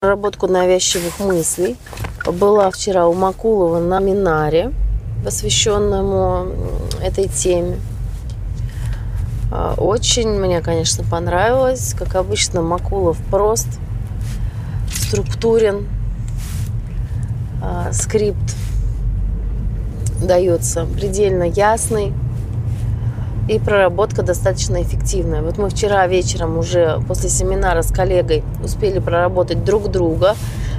проработку навязчивых мыслей. Была вчера у Макулова на минаре, посвященному этой теме. А, очень мне, конечно, понравилось. Как обычно, Макулов прост, структурен, а, скрипт дается предельно ясный и проработка достаточно эффективная. Вот мы вчера вечером уже после семинара с коллегой успели проработать друг друга.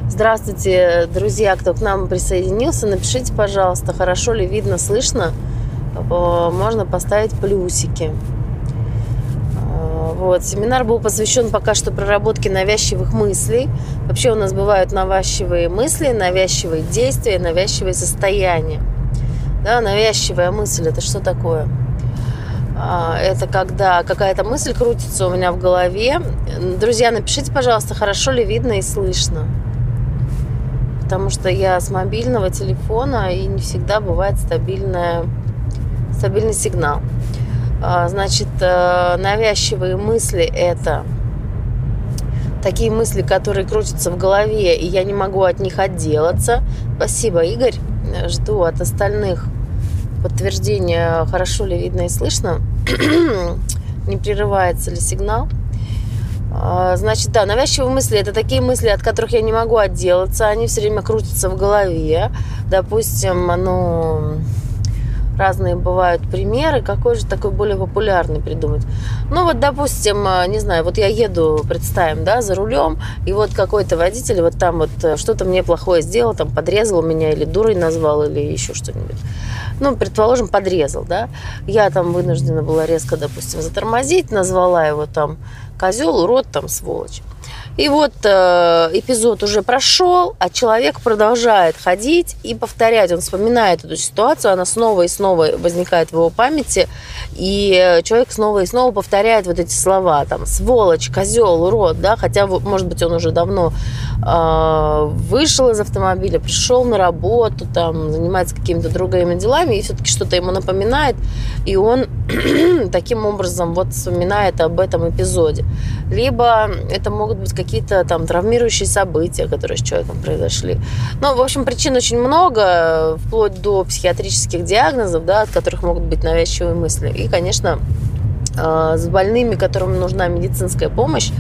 Здравствуйте, друзья, кто к нам присоединился. Напишите, пожалуйста, хорошо ли видно, слышно. Э, можно поставить плюсики. Э, вот. Семинар был посвящен пока что проработке навязчивых мыслей. Вообще у нас бывают навязчивые мысли, навязчивые действия, навязчивые состояния. Да, навязчивая мысль – это что такое? А, это когда какая-то мысль крутится у меня в голове. Друзья, напишите, пожалуйста, хорошо ли видно и слышно. Потому что я с мобильного телефона и не всегда бывает стабильная, стабильный сигнал. А, значит, э, навязчивые мысли это такие мысли, которые крутятся в голове, и я не могу от них отделаться. Спасибо, Игорь. Жду от остальных подтверждение, хорошо ли видно и слышно, не прерывается ли сигнал. А, значит, да, навязчивые мысли – это такие мысли, от которых я не могу отделаться. Они все время крутятся в голове. Допустим, ну, разные бывают примеры. Какой же такой более популярный придумать? Ну, вот, допустим, а, не знаю, вот я еду, представим, да, за рулем, и вот какой-то водитель вот там вот э, что-то мне плохое сделал, там подрезал меня или дурой назвал, или еще что-нибудь ну, предположим, подрезал, да, я там вынуждена была резко, допустим, затормозить, назвала его там козел, урод, там, сволочь. И вот э, эпизод уже прошел, а человек продолжает ходить и повторять. Он вспоминает эту ситуацию, она снова и снова возникает в его памяти, и человек снова и снова повторяет вот эти слова, там, сволочь, козел, урод, да, хотя, может быть, он уже давно э, вышел из автомобиля, пришел на работу, там, занимается какими-то другими делами, и все-таки что-то ему напоминает, и он таким образом вот вспоминает об этом эпизоде. Либо это могут быть какие-то там травмирующие события, которые с человеком произошли. Ну, в общем, причин очень много, вплоть до психиатрических диагнозов, да, от которых могут быть навязчивые мысли. И, конечно, э, с больными, которым нужна медицинская помощь,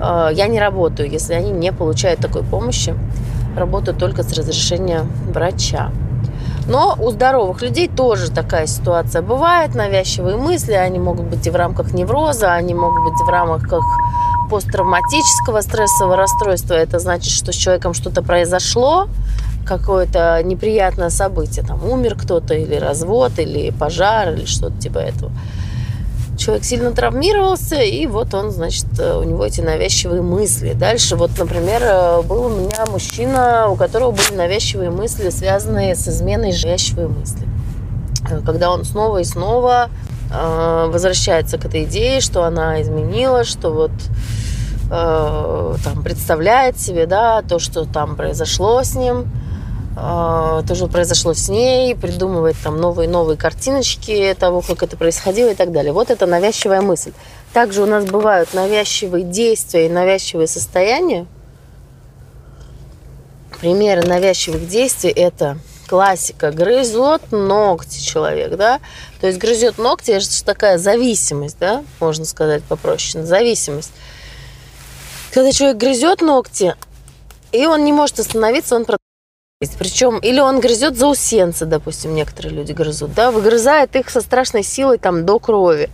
э, я не работаю, если они не получают такой помощи. Работаю только с разрешения врача. Но у здоровых людей тоже такая ситуация бывает. Навязчивые мысли, они могут быть и в рамках невроза, они могут быть в рамках посттравматического стрессового расстройства. Это значит, что с человеком что-то произошло, какое-то неприятное событие. Там умер кто-то, или развод, или пожар, или что-то типа этого. Человек сильно травмировался, и вот он, значит, у него эти навязчивые мысли. Дальше, вот, например, был у меня мужчина, у которого были навязчивые мысли, связанные с изменой навязчивые мысли. Когда он снова и снова э, возвращается к этой идее, что она изменила, что вот э, там представляет себе, да, то, что там произошло с ним, э, то, что произошло с ней, придумывает там новые-новые картиночки того, как это происходило и так далее. Вот это навязчивая мысль. Также у нас бывают навязчивые действия и навязчивые состояния. Примеры навязчивых действий – это классика. Грызет ногти человек, да? То есть грызет ногти, это же такая зависимость, да? Можно сказать попроще. Зависимость. Когда человек грызет ногти, и он не может остановиться, он причем, или он грызет заусенцы, допустим, некоторые люди грызут, да, выгрызает их со страшной силой там до крови,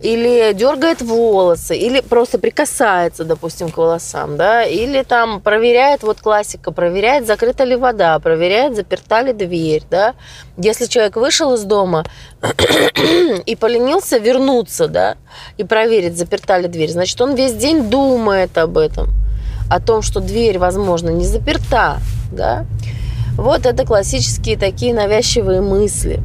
или дергает волосы, или просто прикасается, допустим, к волосам, да, или там проверяет, вот классика, проверяет, закрыта ли вода, проверяет, заперта ли дверь, да. Если человек вышел из дома и поленился вернуться, да, и проверить, заперта ли дверь, значит, он весь день думает об этом, о том, что дверь, возможно, не заперта, да, вот это классические такие навязчивые мысли.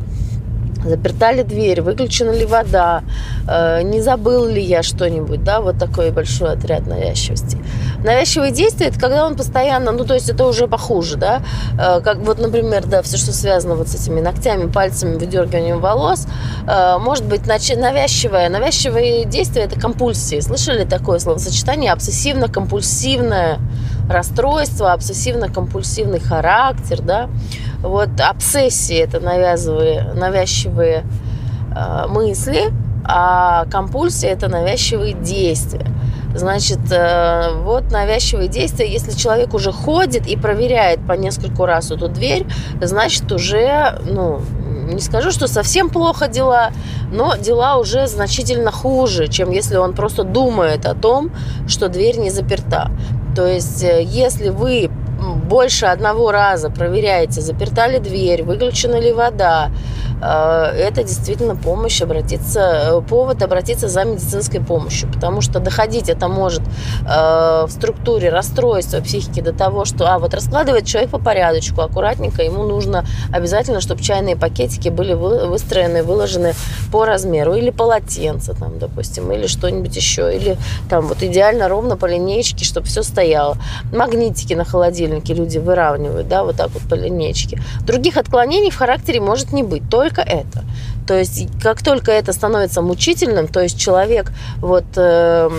Заперта ли дверь, выключена ли вода, э, не забыл ли я что-нибудь, да, вот такой большой отряд навязчивости. Навязчивые действия, это когда он постоянно, ну, то есть это уже похуже, да, э, как вот, например, да, все, что связано вот с этими ногтями, пальцами, выдергиванием волос, э, может быть навязчивое. Навязчивые действия – это компульсии. Слышали такое словосочетание? Обсессивно-компульсивное расстройство, обсессивно-компульсивный характер, да, вот обсессии это навязывые, навязчивые э, мысли, а компульсия это навязчивые действия. Значит, э, вот навязчивые действия, если человек уже ходит и проверяет по нескольку раз эту дверь, значит, уже, ну, не скажу, что совсем плохо дела, но дела уже значительно хуже, чем если он просто думает о том, что дверь не заперта. То есть, э, если вы больше одного раза проверяете, заперта ли дверь, выключена ли вода, э, это действительно помощь обратиться, э, повод обратиться за медицинской помощью, потому что доходить это может э, в структуре расстройства психики до того, что, а, вот раскладывает человек по порядочку, аккуратненько, ему нужно обязательно, чтобы чайные пакетики были выстроены, выложены по размеру, или полотенце там, допустим, или что-нибудь еще, или там вот идеально ровно по линейке, чтобы все стояло. Магнитики на холодильнике люди выравнивают, да, вот так вот по линейке. Других отклонений в характере может не быть, только это. То есть, как только это становится мучительным, то есть человек вот... Э,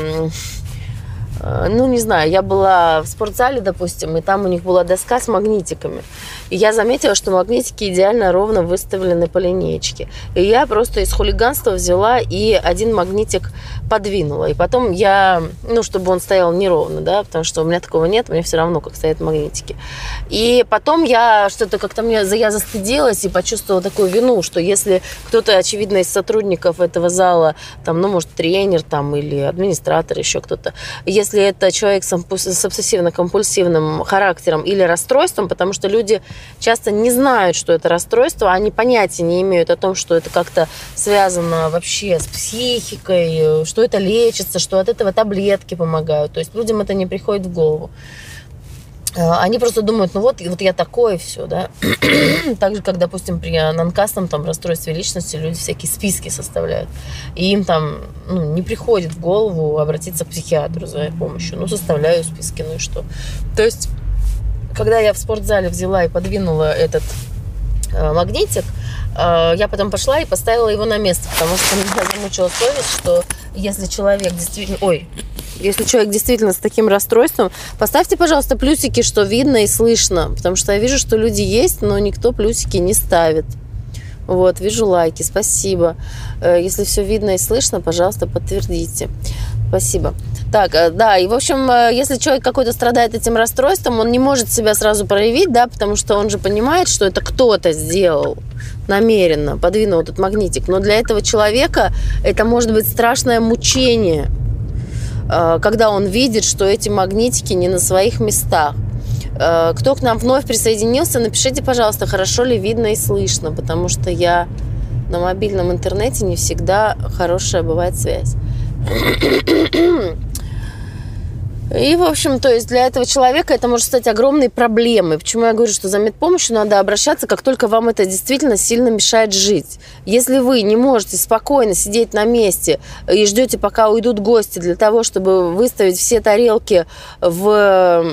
ну, не знаю, я была в спортзале, допустим, и там у них была доска с магнитиками. И я заметила, что магнитики идеально ровно выставлены по линейке. И я просто из хулиганства взяла и один магнитик подвинула. И потом я, ну, чтобы он стоял неровно, да, потому что у меня такого нет, мне все равно, как стоят магнитики. И потом я что-то как-то мне, я застыдилась и почувствовала такую вину, что если кто-то, очевидно, из сотрудников этого зала, там, ну, может, тренер там или администратор, еще кто-то, если это человек с обсессивно-компульсивным характером или расстройством, потому что люди часто не знают, что это расстройство, они понятия не имеют о том, что это как-то связано вообще с психикой, что это лечится, что от этого таблетки помогают. То есть людям это не приходит в голову. Э, они просто думают, ну вот, вот я такой, все, да. так же, как, допустим, при нанкастном там расстройстве личности люди всякие списки составляют. И им там ну, не приходит в голову обратиться к психиатру за помощью. Ну, составляю списки, ну и что. То есть, когда я в спортзале взяла и подвинула этот э, магнитик, э, я потом пошла и поставила его на место, потому что меня замучила совесть, что если человек действительно... Ой, если человек действительно с таким расстройством, поставьте, пожалуйста, плюсики, что видно и слышно, потому что я вижу, что люди есть, но никто плюсики не ставит. Вот, вижу лайки, спасибо. Э, если все видно и слышно, пожалуйста, подтвердите. Спасибо. Так, э, да, и, в общем, э, если человек какой-то страдает этим расстройством, он не может себя сразу проявить, да, потому что он же понимает, что это кто-то сделал намеренно, подвинул этот магнитик. Но для этого человека это может быть страшное мучение – когда он видит, что эти магнитики не на своих местах. Э, кто к нам вновь присоединился, напишите, пожалуйста, хорошо ли видно и слышно, потому что я на мобильном интернете не всегда хорошая бывает связь. И, в общем, то есть для этого человека это может стать огромной проблемой. Почему я говорю, что за медпомощью надо обращаться, как только вам это действительно сильно мешает жить. Если вы не можете спокойно сидеть на месте и ждете, пока уйдут гости для того, чтобы выставить все тарелки в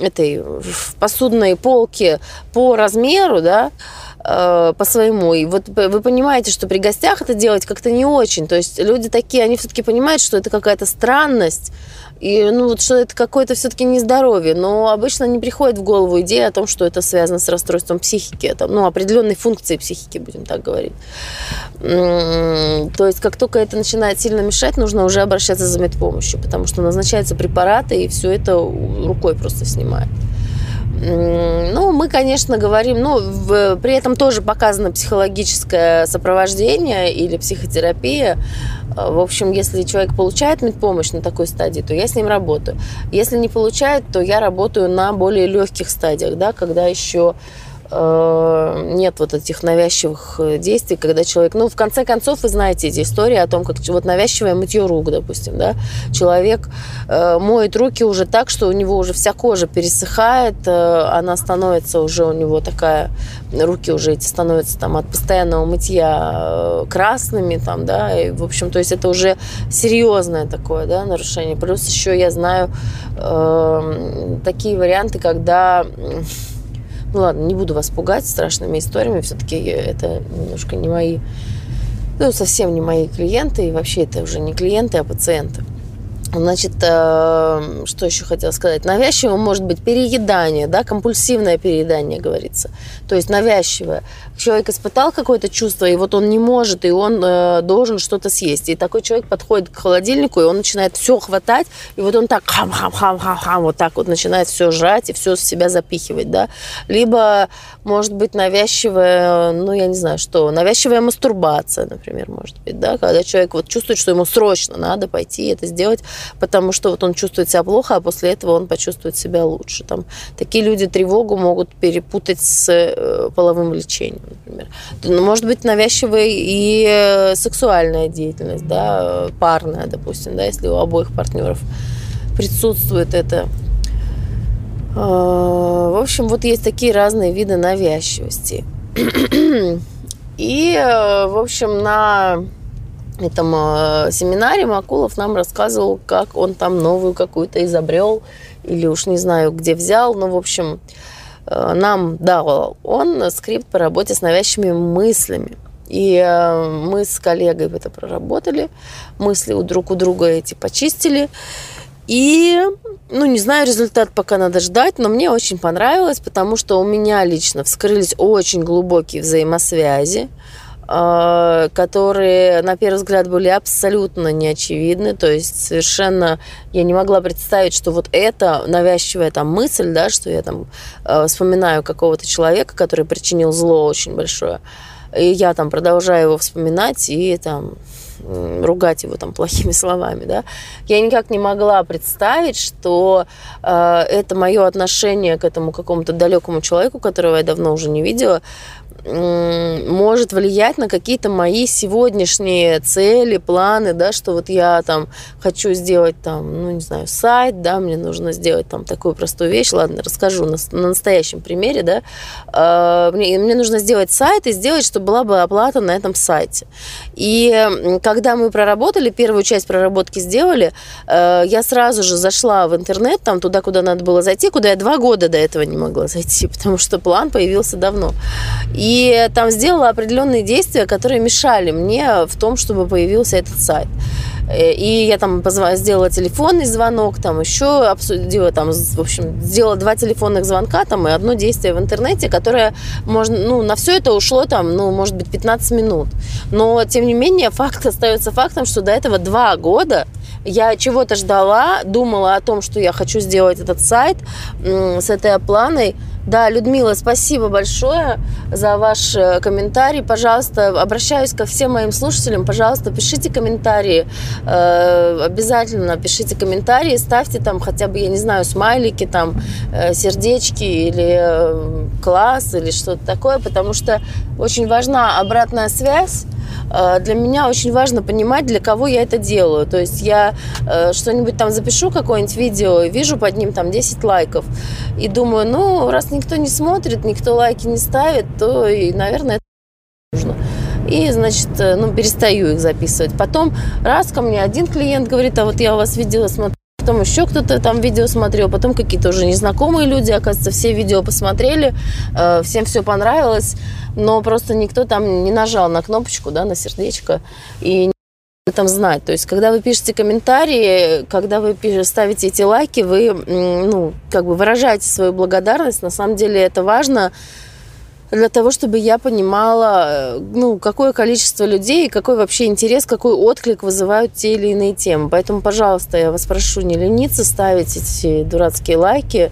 этой в посудной полке по размеру, да, э, по своему. И вот вы понимаете, что при гостях это делать как-то не очень. То есть люди такие, они все-таки понимают, что это какая-то странность, и, ну, вот что это какое-то все-таки нездоровье. Но обычно не приходит в голову идея о том, что это связано с расстройством психики. Это, ну, определенной функции психики, будем так говорить. То есть, как только это начинает сильно мешать, нужно уже обращаться за медпомощью, потому что назначаются препараты, и все это рукой просто снимает. Ну, мы, конечно, говорим, ну, в, при этом тоже показано психологическое сопровождение или психотерапия. А, в общем, если человек получает медпомощь на такой стадии, то я с ним работаю. Если не получает, то я работаю на более легких стадиях, да, когда еще нет вот этих навязчивых э, действий, когда человек, ну, в конце концов, вы знаете эти истории о том, как вот навязчивое мытье рук, допустим, да, человек э, моет руки уже так, что у него уже вся кожа пересыхает, э, она становится уже у него такая, руки уже эти становятся там от постоянного мытья э, красными, там, да, и, в общем, то есть это уже серьезное такое, да, нарушение. Плюс еще я знаю э, такие варианты, когда ну ладно, не буду вас пугать страшными историями, все-таки это немножко не мои, ну совсем не мои клиенты, и вообще это уже не клиенты, а пациенты. Значит, э, что еще хотела сказать? Навязчивое может быть переедание, да, компульсивное переедание, говорится. То есть навязчивое. Человек испытал какое-то чувство, и вот он не может, и он э, должен что-то съесть. И такой человек подходит к холодильнику, и он начинает все хватать, и вот он так хам-хам-хам-хам-хам, вот так вот начинает все жрать и все с себя запихивать, да. Либо, может быть, навязчивая, ну, я не знаю, что, навязчивая мастурбация, например, может быть, да, когда человек вот чувствует, что ему срочно надо пойти это сделать, потому что вот он чувствует себя плохо, а после этого он почувствует себя лучше. Там, такие люди тревогу могут перепутать с э, половым влечением, например. Ну, может быть, навязчивая и э, сексуальная деятельность, да, парная, допустим, да, если у обоих партнеров присутствует это. А, в общем, вот есть такие разные виды навязчивости. И, э, в общем, на этом э, семинаре Макулов нам рассказывал, как он там новую какую-то изобрел, или уж не знаю, где взял, но, в общем, э, нам дал он скрипт по работе с навязчивыми мыслями. И э, мы с коллегой это проработали, мысли у друг у друга эти почистили. И, ну, не знаю, результат пока надо ждать, но мне очень понравилось, потому что у меня лично вскрылись очень глубокие взаимосвязи. А, которые на первый взгляд были абсолютно неочевидны, то есть совершенно я не могла представить, что вот это навязчивая там мысль, да, что я там э, вспоминаю какого-то человека, который причинил зло очень большое, и я там продолжаю его вспоминать и там ругать его там плохими словами, да, я никак не могла представить, что э, это мое отношение к этому какому-то далекому человеку, которого я давно уже не видела, может влиять на какие-то мои сегодняшние цели, планы, да, что вот я там хочу сделать там, ну, не знаю, сайт, да, мне нужно сделать там такую простую вещь, ладно, расскажу на, на настоящем примере, да, а, мне, мне нужно сделать сайт и сделать, чтобы была бы оплата на этом сайте. И когда мы проработали, первую часть проработки сделали, э, я сразу же зашла в интернет, там туда, куда надо было зайти, куда я два года до этого не могла зайти, потому что план появился давно. И и там сделала определенные действия, которые мешали мне в том, чтобы появился этот сайт. Э, и я там сделала телефонный звонок, там еще обсудила, там, в общем, сделала два телефонных звонка, там, и одно действие в интернете, которое можно, ну, на все это ушло, там, ну, может быть, 15 минут. Но, тем не менее, факт остается фактом, что до этого два года я чего-то ждала, думала о том, что я хочу сделать этот сайт с этой опланой, да, Людмила, спасибо большое за ваш э, комментарий. Пожалуйста, обращаюсь ко всем моим слушателям. Пожалуйста, пишите комментарии. Э, обязательно пишите комментарии. Ставьте там хотя бы, я не знаю, смайлики, там, э, сердечки или класс или что-то такое, потому что очень важна обратная связь для меня очень важно понимать, для кого я это делаю. То есть я э, что-нибудь там запишу, какое-нибудь видео, и вижу под ним там 10 лайков. И думаю, ну, раз никто не смотрит, никто лайки не ставит, то, и, наверное, это нужно. И, значит, э, ну, перестаю их записывать. Потом раз ко мне один клиент говорит, а вот я у вас видела, смотрю, потом еще кто-то там видео смотрел, потом какие-то уже незнакомые люди, оказывается, все видео посмотрели, э, всем все понравилось, но просто никто там не нажал на кнопочку, да, на сердечко, и там знать. То есть, когда вы пишете комментарии, когда вы ставите эти лайки, вы, ну, как бы выражаете свою благодарность. На самом деле это важно, для того, чтобы я понимала, э, ну, какое количество людей, какой вообще интерес, какой отклик вызывают те или иные темы. Поэтому, пожалуйста, я вас прошу не лениться ставить эти дурацкие лайки.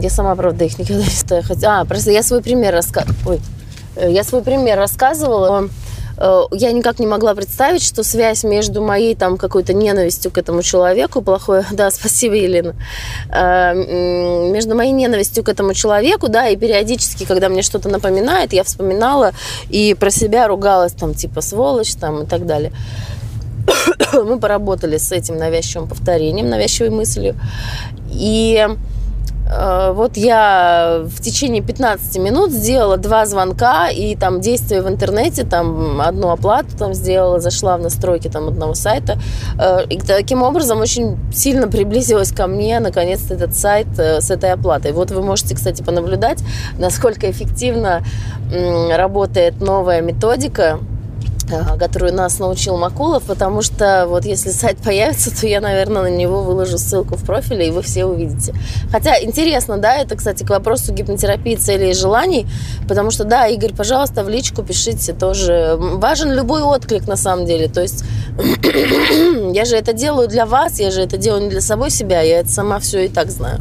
Я сама, правда, их никогда не ставила. А, просто я свой пример рассказывала. Э, я свой пример рассказывала я никак не могла представить, что связь между моей там какой-то ненавистью к этому человеку, плохое, да, спасибо, Елена, э, между моей ненавистью к этому человеку, да, и периодически, когда мне что-то напоминает, я вспоминала и про себя ругалась, там, типа, сволочь, там, и так далее. Мы поработали с этим навязчивым повторением, навязчивой мыслью. И Э, вот я в течение 15 минут сделала два звонка и там действия в интернете, там одну оплату там сделала, зашла в настройки там одного сайта. Э, и таким образом очень сильно приблизилась ко мне наконец-то этот сайт э, с этой оплатой. Вот вы можете, кстати, понаблюдать, насколько эффективно работает новая методика Э, которую нас научил Макулов, потому что вот если сайт появится, то я, наверное, на него выложу ссылку в профиле, и вы все увидите. Хотя интересно, да, это, кстати, к вопросу гипнотерапии целей и желаний, потому что, да, Игорь, пожалуйста, в личку пишите тоже. Важен любой отклик, на самом деле. То есть я же это делаю для вас, я же это делаю не для самой себя, я это сама все и так знаю.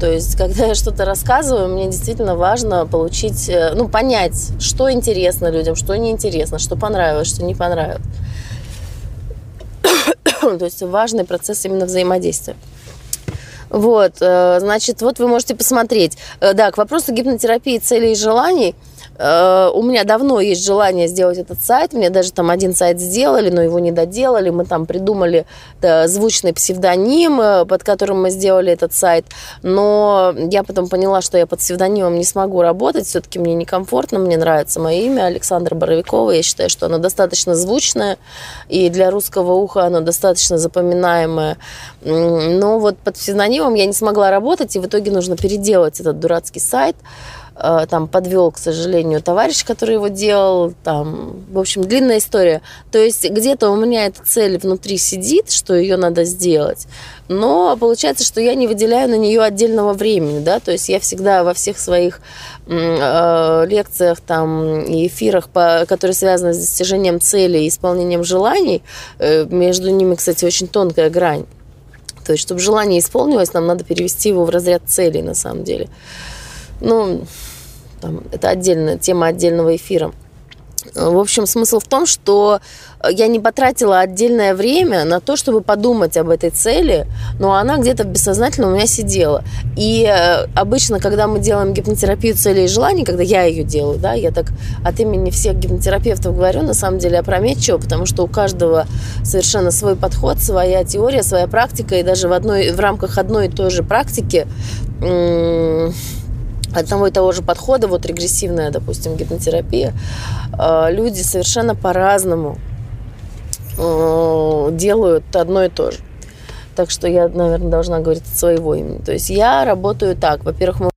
То есть, когда я что-то рассказываю, мне действительно важно получить, э, ну, понять, что интересно людям, что неинтересно, что понравилось, что не понравилось. То есть важный процесс именно взаимодействия. Вот, э, значит, вот вы можете посмотреть. Э, да, к вопросу гипнотерапии целей и желаний – у меня давно есть желание сделать этот сайт. Мне даже там один сайт сделали, но его не доделали. Мы там придумали да, звучный псевдоним, э, под которым мы сделали этот сайт. Но я потом поняла, что я под псевдонимом не смогу работать. Все-таки мне некомфортно. Мне нравится мое имя Александра Боровикова. Я считаю, что оно достаточно звучное. И для русского уха оно достаточно запоминаемое. Но вот под псевдонимом я не смогла работать. И в итоге нужно переделать этот дурацкий сайт. Э, там подвел, к сожалению, товарищ, который его делал, там, в общем, длинная история. То есть где-то у меня эта цель внутри сидит, что ее надо сделать, но получается, что я не выделяю на нее отдельного времени, да, то есть я всегда во всех своих э, лекциях там и эфирах, по, которые связаны с достижением цели и исполнением желаний, э, между ними, кстати, очень тонкая грань. То есть, чтобы желание исполнилось, нам надо перевести его в разряд целей, на самом деле. Ну, там, это отдельная тема отдельного эфира. В общем, смысл в том, что я не потратила отдельное время на то, чтобы подумать об этой цели, но она где-то бессознательно у меня сидела. И э, обычно, когда мы делаем гипнотерапию целей и желаний, когда я ее делаю, да, я так от имени всех гипнотерапевтов говорю, на самом деле опрометчиво, потому что у каждого совершенно свой подход, своя теория, своя практика, и даже в, одной, в рамках одной и той же практики одного и того же подхода, вот регрессивная, допустим, гипнотерапия, э, люди совершенно по-разному э, делают одно и то же. Так что я, наверное, должна говорить от своего имени. То есть я работаю так. Во-первых, мы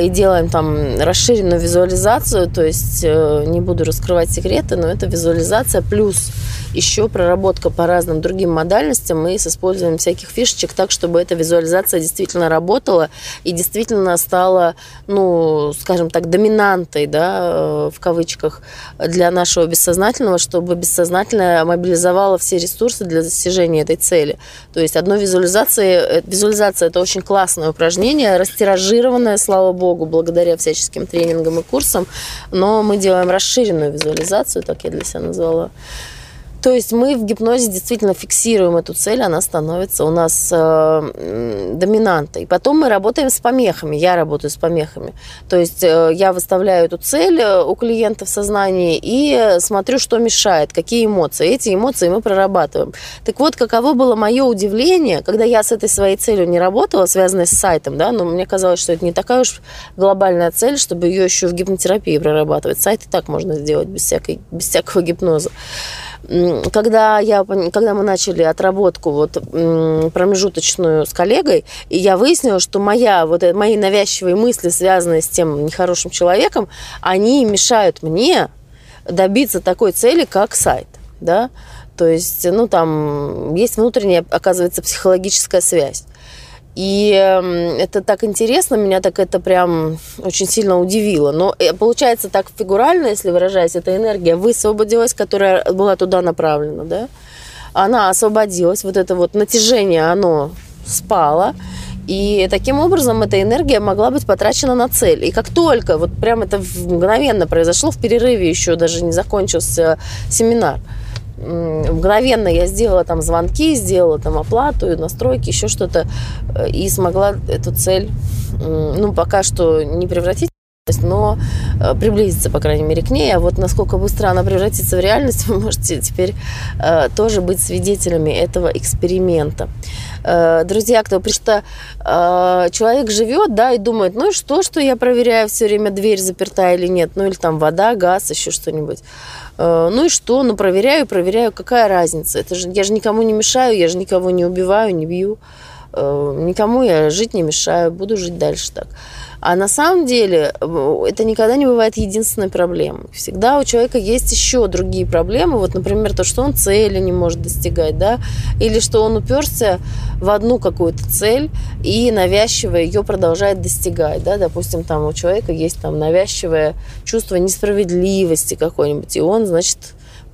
и делаем там расширенную визуализацию, то есть э, не буду раскрывать секреты, но это визуализация плюс еще проработка по разным другим модальностям и с использованием всяких фишечек так, чтобы эта визуализация действительно работала и действительно стала, ну, скажем так, доминантой, да, э, в кавычках, для нашего бессознательного, чтобы бессознательное мобилизовало все ресурсы для достижения этой цели. То есть одной визуализации, визуализация это очень классное упражнение, растиражированное, слава богу, благодаря всяческим тренингам и курсам, но мы делаем расширенную визуализацию, так я для себя назвала. То есть мы в гипнозе действительно фиксируем эту цель, она становится у нас э, доминантой. Потом мы работаем с помехами, я работаю с помехами. То есть э, я выставляю эту цель э, у клиента в сознании и смотрю, что мешает, какие эмоции. Эти эмоции мы прорабатываем. Так вот, каково было мое удивление, когда я с этой своей целью не работала, связанной с сайтом, да, но мне казалось, что это не такая уж глобальная цель, чтобы ее еще в гипнотерапии прорабатывать. Сайт и так можно сделать без, всякой, без всякого гипноза когда, я, когда мы начали отработку вот, промежуточную с коллегой, и я выяснила, что моя, вот, э, мои навязчивые мысли, связанные с тем нехорошим человеком, они мешают мне добиться такой цели, как сайт. Да? То есть, ну, там есть внутренняя, оказывается, психологическая связь. И эм, это так интересно, меня так это прям очень сильно удивило. Но э, получается так фигурально, если выражаясь, эта энергия высвободилась, которая была туда направлена, да? Она освободилась, вот это вот натяжение, оно спало. И таким образом эта энергия могла быть потрачена на цель. И как только, вот прям это мгновенно произошло, в перерыве еще даже не закончился семинар – мгновенно я сделала там звонки, сделала там оплату, настройки, еще что-то, э, и смогла эту цель, ну, пока что не превратить но э, приблизиться, по крайней мере, к ней. А вот насколько быстро она превратится в реальность, вы можете теперь э, тоже быть свидетелями этого эксперимента. Э, друзья, кто, потому что человек живет, да, и думает, ну и что, что я проверяю все время, дверь заперта или нет, ну или там вода, газ, еще что-нибудь. Ну и что? Ну проверяю, проверяю, какая разница? Это же, я же никому не мешаю, я же никого не убиваю, не бью. Э, никому я жить не мешаю, буду жить дальше так. А на самом деле это никогда не бывает единственной проблемой. Всегда у человека есть еще другие проблемы. Вот, например, то, что он цели не может достигать, да, или что он уперся в одну какую-то цель и навязчиво ее продолжает достигать, да, допустим, там у человека есть там навязчивое чувство несправедливости какой-нибудь, и он, значит,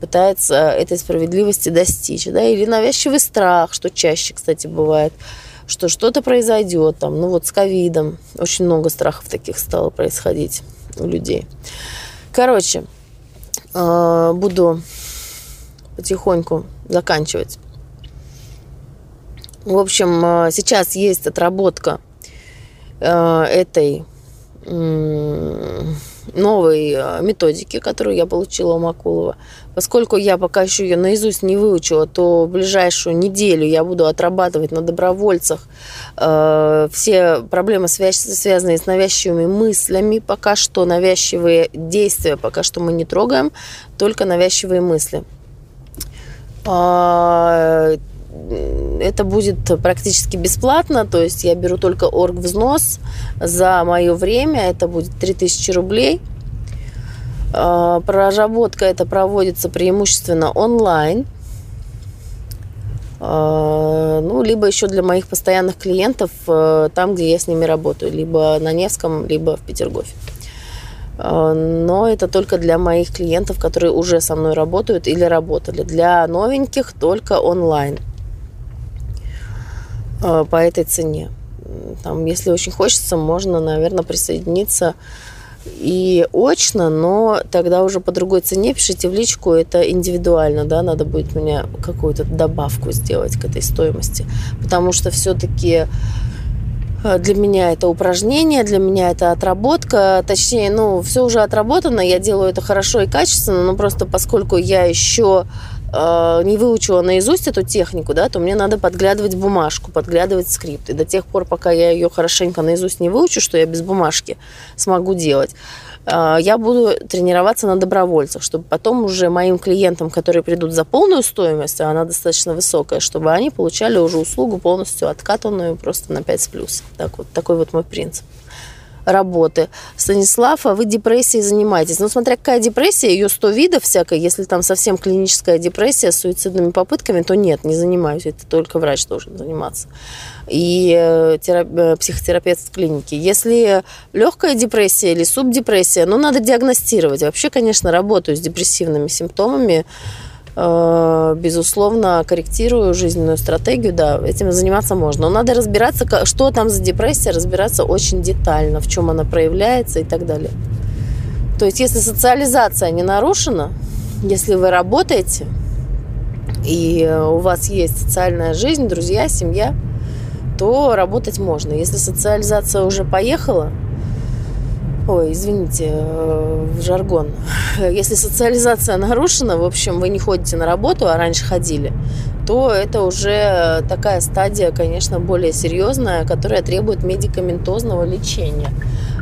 пытается этой справедливости достичь, да, или навязчивый страх, что чаще, кстати, бывает что что-то произойдет там, ну вот с ковидом. Очень много страхов таких стало происходить у людей. Короче, э, буду потихоньку заканчивать. В общем, э, сейчас есть отработка э, этой новой э, методики, которую я получила у Макулова. Поскольку я пока еще ее наизусть не выучила, то ближайшую неделю я буду отрабатывать на добровольцах э, все проблемы, связанные с навязчивыми мыслями. Пока что навязчивые действия, пока что мы не трогаем, только навязчивые мысли. Это будет практически бесплатно, то есть я беру только орг взнос за мое время, это будет 3000 рублей. А, проработка это проводится преимущественно онлайн. А, ну, либо еще для моих постоянных клиентов, э, там, где я с ними работаю, либо на Невском, либо в Петергофе. А, но это только для моих клиентов, которые уже со мной работают или работали. Для новеньких только онлайн. Э, по этой цене. Там, если очень хочется, можно, наверное, присоединиться и очно, но тогда уже по другой цене. Пишите в личку, это индивидуально, да, надо будет мне какую-то добавку сделать к этой стоимости, потому что все-таки э, для меня это упражнение, для меня это отработка, точнее, ну, все уже отработано, я делаю это хорошо и качественно, но просто поскольку я еще Э, не выучила наизусть эту технику, да, то мне надо подглядывать бумажку, подглядывать скрипт. И до тех пор, пока я ее хорошенько наизусть не выучу, что я без бумажки смогу делать, э, я буду тренироваться на добровольцах, чтобы потом уже моим клиентам, которые придут за полную стоимость, а она достаточно высокая, чтобы они получали уже услугу полностью откатанную просто на 5 с плюсом. Так вот, такой вот мой принцип работы. Станислав, а вы депрессией занимаетесь. Ну, смотря какая депрессия, ее 100 видов всякой. Если там совсем клиническая депрессия с суицидными попытками, то нет, не занимаюсь. Это только врач должен заниматься. И э. Э, психотерапевт в клинике. Если легкая депрессия или субдепрессия, ну, надо диагностировать. Вообще, конечно, работаю с депрессивными симптомами безусловно, корректирую жизненную стратегию, да, этим заниматься можно. Но надо разбираться, что там за депрессия, разбираться очень детально, в чем она проявляется и так далее. То есть, если социализация не нарушена, если вы работаете, и у вас есть социальная жизнь, друзья, семья, то работать можно. Если социализация уже поехала, Ой, извините, э, жаргон. Если социализация нарушена, в общем, вы не ходите на работу, а раньше ходили, то это уже такая стадия, конечно, более серьезная, которая требует медикаментозного лечения.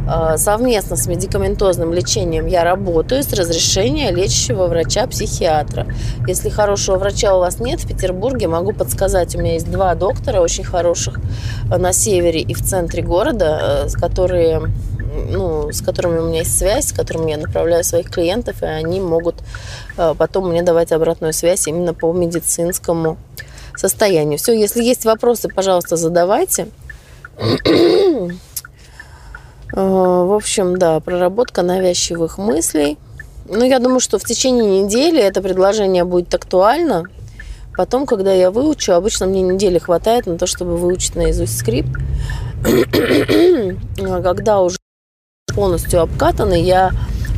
Э, совместно с медикаментозным лечением я работаю с разрешения лечащего врача-психиатра. Если хорошего врача у вас нет в Петербурге, могу подсказать. У меня есть два доктора очень хороших на севере и в центре города, э, которые ну, с которыми у меня есть связь, с которыми я направляю своих клиентов, и они могут э, потом мне давать обратную связь именно по медицинскому состоянию. Все, если есть вопросы, пожалуйста, задавайте. Э, в общем, да, проработка навязчивых мыслей. Ну, я думаю, что в течение недели это предложение будет актуально. Потом, когда я выучу, обычно мне недели хватает на то, чтобы выучить наизусть скрипт. А когда уже полностью обкатаны, я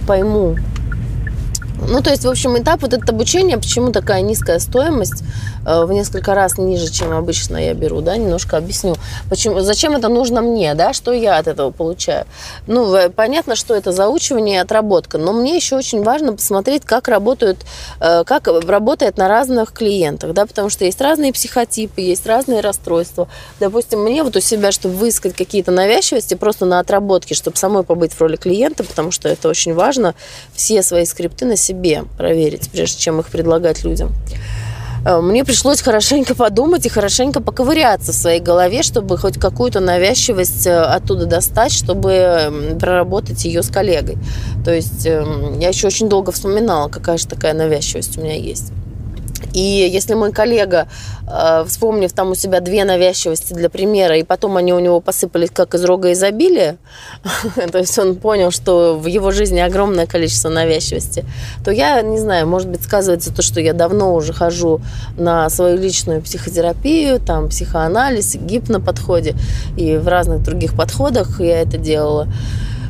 пойму, ну, то есть, в общем, этап вот это обучение, почему такая низкая стоимость, э, в несколько раз ниже, чем обычно я беру, да, немножко объясню. Почему, зачем это нужно мне, да, что я от этого получаю. Ну, понятно, что это заучивание и отработка, но мне еще очень важно посмотреть, как работают, э, как работает на разных клиентах, да, потому что есть разные психотипы, есть разные расстройства. Допустим, мне вот у себя, чтобы выискать какие-то навязчивости, просто на отработке, чтобы самой побыть в роли клиента, потому что это очень важно, все свои скрипты на себе проверить, прежде чем их предлагать людям. Э, мне пришлось хорошенько подумать и хорошенько поковыряться в своей голове, чтобы хоть какую-то навязчивость э, оттуда достать, чтобы проработать ее с коллегой. То есть эм, я еще очень долго вспоминала, какая же такая навязчивость у меня есть. И если мой коллега, э, вспомнив там у себя две навязчивости для примера, и потом они у него посыпались как из рога изобилия, то есть он понял, что в его жизни огромное количество навязчивости, то я, не знаю, может быть, сказывается то, что я давно уже хожу на свою личную психотерапию, там, психоанализ, гипноподходе и в разных других подходах я это делала.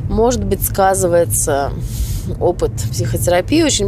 Может быть, сказывается опыт психотерапии очень